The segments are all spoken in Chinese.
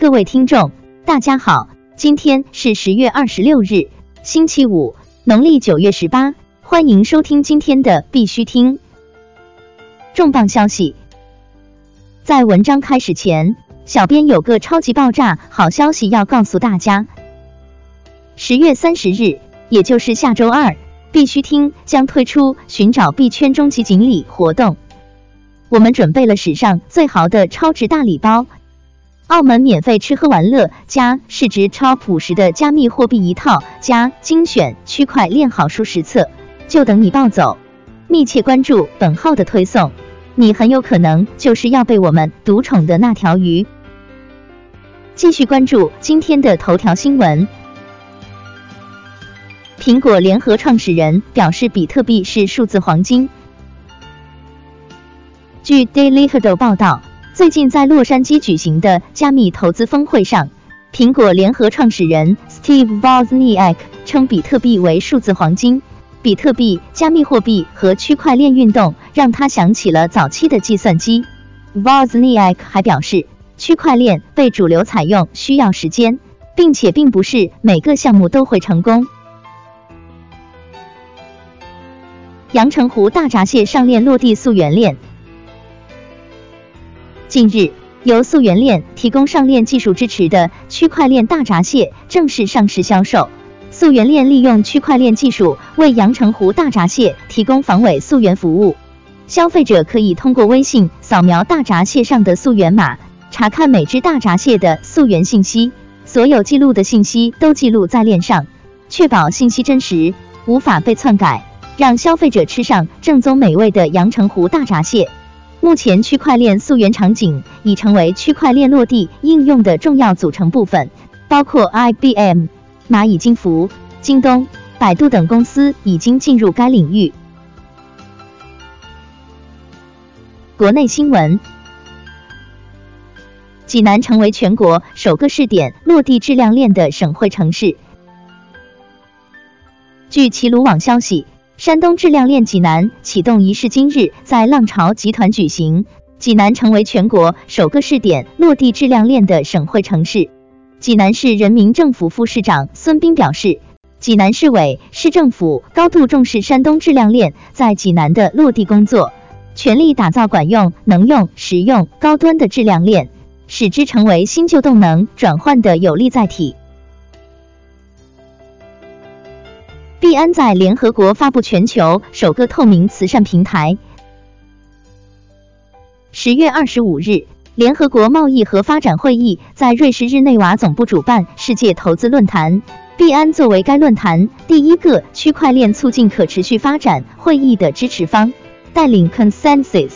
各位听众，大家好，今天是十月二十六日，星期五，农历九月十八，欢迎收听今天的必须听。重磅消息，在文章开始前，小编有个超级爆炸好消息要告诉大家。十月三十日，也就是下周二，必须听将推出寻找币圈终极锦鲤活动。我们准备了史上最豪的超值大礼包。澳门免费吃喝玩乐加市值超五十的加密货币一套加精选区块链好书十册，就等你抱走！密切关注本号的推送，你很有可能就是要被我们独宠的那条鱼。继续关注今天的头条新闻。苹果联合创始人表示，比特币是数字黄金。据 Daily Huddle 报道。最近在洛杉矶举行的加密投资峰会上，苹果联合创始人 Steve Wozniak 称比特币为数字黄金。比特币、加密货币和区块链运动让他想起了早期的计算机。Wozniak 还表示，区块链被主流采用需要时间，并且并不是每个项目都会成功。阳澄湖大闸蟹上链落地溯源链。近日，由溯源链提供上链技术支持的区块链大闸蟹正式上市销售。溯源链利用区块链技术为阳澄湖大闸蟹提供防伪溯源服务。消费者可以通过微信扫描大闸蟹上的溯源码，查看每只大闸蟹的溯源信息，所有记录的信息都记录在链上，确保信息真实，无法被篡改，让消费者吃上正宗美味的阳澄湖大闸蟹。目前，区块链溯源场景已成为区块链落地应用的重要组成部分，包括 IBM、蚂蚁金服、京东、百度等公司已经进入该领域。国内新闻：济南成为全国首个试点落地质量链的省会城市。据齐鲁网消息。山东质量链济南启动仪式今日在浪潮集团举行，济南成为全国首个试点落地质量链的省会城市。济南市人民政府副市长孙斌表示，济南市委市政府高度重视山东质量链在济南的落地工作，全力打造管用、能用、实用、高端的质量链，使之成为新旧动能转换的有力载体。币安在联合国发布全球首个透明慈善平台。十月二十五日，联合国贸易和发展会议在瑞士日内瓦总部主办世界投资论坛，币安作为该论坛第一个区块链促进可持续发展会议的支持方，带领 Consensus、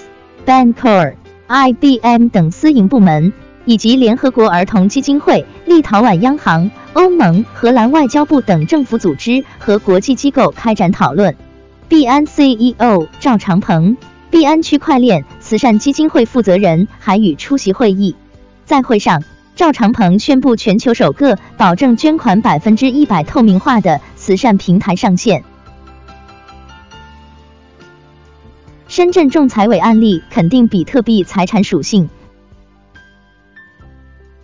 Bancor、IBM 等私营部门。以及联合国儿童基金会、立陶宛央行、欧盟、荷兰外交部等政府组织和国际机构开展讨论。币安 CEO 赵长鹏、币安区块链慈善基金会负责人韩宇出席会议。在会上，赵长鹏宣布全球首个保证捐款百分之一百透明化的慈善平台上线。深圳仲裁委案例肯定比特币财产属性。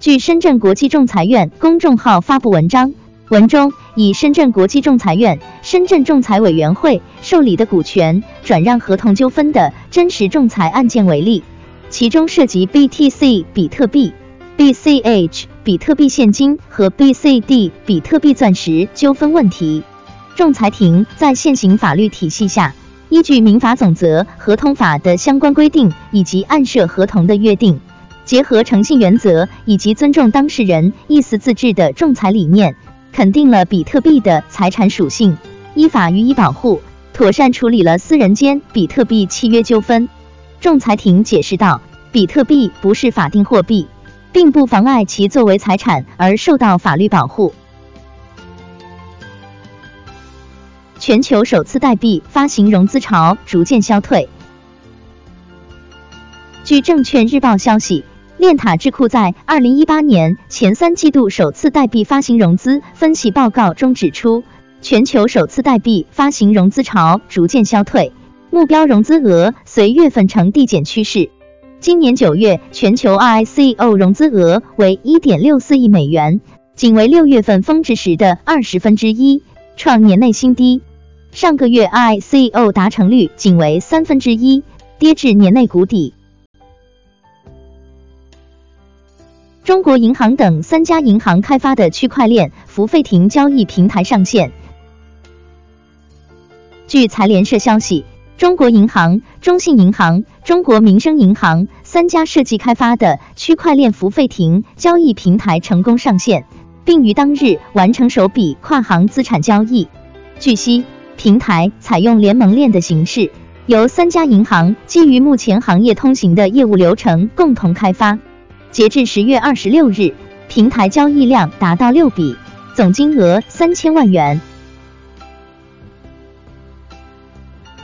据深圳国际仲裁院公众号发布文章，文中以深圳国际仲裁院、深圳仲裁委员会受理的股权转让合同纠纷的真实仲裁案件为例，其中涉及 BTC 比特币、BCH 比特币现金和 BCD 比特币钻石纠纷问题。仲裁庭在现行法律体系下，依据民法总则、合同法的相关规定以及案涉合同的约定。结合诚信原则以及尊重当事人意思自治的仲裁理念，肯定了比特币的财产属性，依法予以保护，妥善处理了私人间比特币契约纠纷。仲裁庭解释道，比特币不是法定货币，并不妨碍其作为财产而受到法律保护。全球首次代币发行融资潮逐渐消退。据证券日报消息。链塔智库在二零一八年前三季度首次代币发行融资分析报告中指出，全球首次代币发行融资潮逐渐消退，目标融资额随月份呈递减趋势。今年九月，全球 ICO 融资额为一点六四亿美元，仅为六月份峰值时的二十分之一，创年内新低。上个月 ICO 达成率仅为三分之一，跌至年内谷底。中国银行等三家银行开发的区块链付费亭交易平台上线。据财联社消息，中国银行、中信银行、中国民生银行三家设计开发的区块链付费亭交易平台成功上线，并于当日完成首笔跨行资产交易。据悉，平台采用联盟链的形式，由三家银行基于目前行业通行的业务流程共同开发。截至十月二十六日，平台交易量达到六笔，总金额三千万元。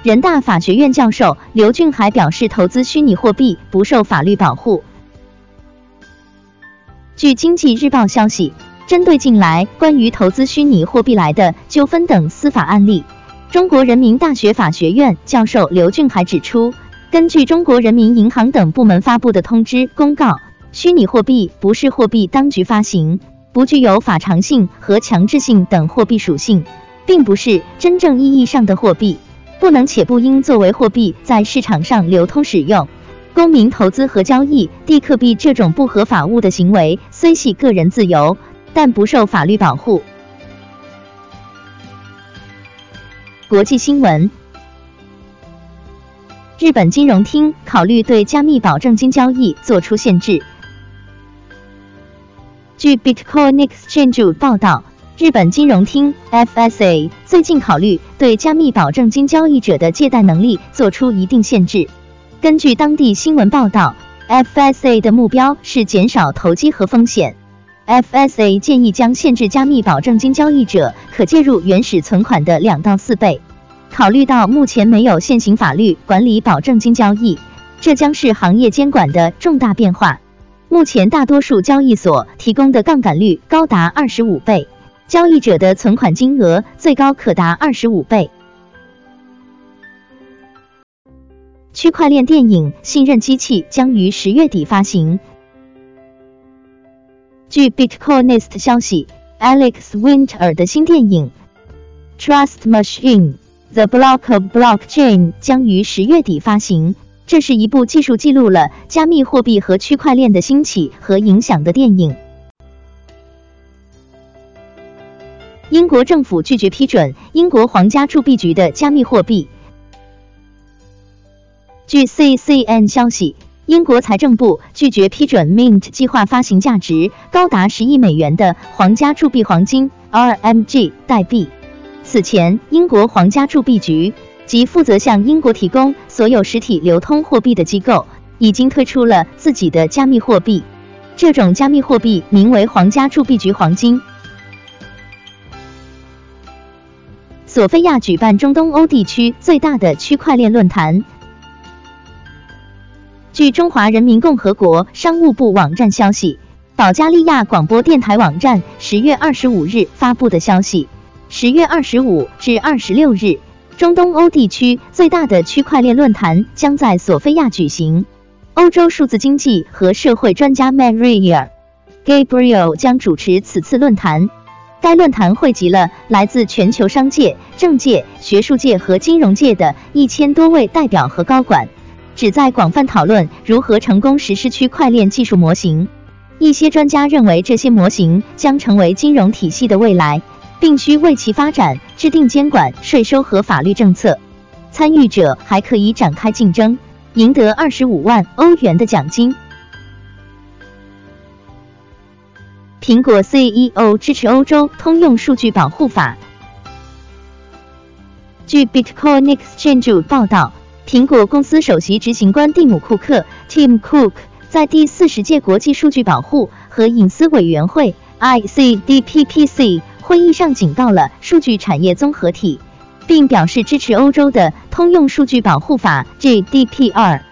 人大法学院教授刘俊海表示，投资虚拟货币不受法律保护。据经济日报消息，针对近来关于投资虚拟货币来的纠纷等司法案例，中国人民大学法学院教授刘俊海指出，根据中国人民银行等部门发布的通知公告。虚拟货币不是货币当局发行，不具有法偿性和强制性等货币属性，并不是真正意义上的货币，不能且不应作为货币在市场上流通使用。公民投资和交易地克币这种不合法物的行为，虽系个人自由，但不受法律保护。国际新闻：日本金融厅考虑对加密保证金交易作出限制。据 Bitcoin Exchange 报道，日本金融厅 FSA 最近考虑对加密保证金交易者的借贷能力做出一定限制。根据当地新闻报道，FSA 的目标是减少投机和风险。FSA 建议将限制加密保证金交易者可介入原始存款的两到四倍。考虑到目前没有现行法律管理保证金交易，这将是行业监管的重大变化。目前大多数交易所提供的杠杆率高达二十五倍，交易者的存款金额最高可达二十五倍。区块链电影《信任机器》将于十月底发行。据 Bitcoinist 消息，Alex Winter 的新电影《Trust Machine: The Block of Blockchain》将于十月底发行。这是一部技术记录了加密货币和区块链的兴起和影响的电影。英国政府拒绝批准英国皇家铸币局的加密货币。据 CCN 消息，英国财政部拒绝批准 Mint 计划发行价值高达十亿美元的皇家铸币黄金 （RMG） 代币。此前，英国皇家铸币局。及负责向英国提供所有实体流通货币的机构，已经推出了自己的加密货币。这种加密货币名为皇家铸币局黄金。索菲亚举办中东欧地区最大的区块链论坛。据中华人民共和国商务部网站消息，保加利亚广播电台网站十月二十五日发布的消息，十月二十五至二十六日。中东欧地区最大的区块链论坛将在索菲亚举行。欧洲数字经济和社会专家 Maria Gabriel 将主持此次论坛。该论坛汇集了来自全球商界、政界、学术界和金融界的一千多位代表和高管，旨在广泛讨论如何成功实施区块链技术模型。一些专家认为，这些模型将成为金融体系的未来。并需为其发展制定监管、税收和法律政策。参与者还可以展开竞争，赢得二十五万欧元的奖金。苹果 CEO 支持欧洲通用数据保护法。据 Bitcoin Exchange 报道，苹果公司首席执行官蒂姆·库克 （Tim Cook） 在第四十届国际数据保护和隐私委员会 （ICDPPC）。会议上警告了数据产业综合体，并表示支持欧洲的通用数据保护法 （GDPR）。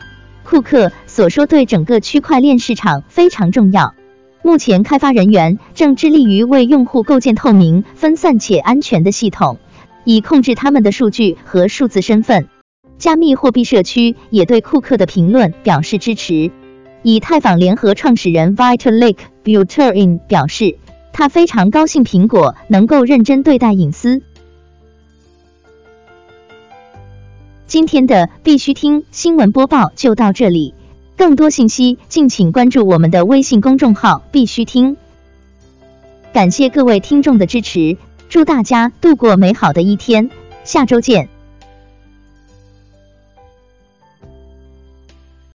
库克所说对整个区块链市场非常重要。目前，开发人员正致力于为用户构建透明、分散且安全的系统，以控制他们的数据和数字身份。加密货币社区也对库克的评论表示支持。以太坊联合创始人 Vitalik Buterin 表示，他非常高兴苹果能够认真对待隐私。今天的必须听新闻播报就到这里，更多信息敬请关注我们的微信公众号“必须听”。感谢各位听众的支持，祝大家度过美好的一天，下周见。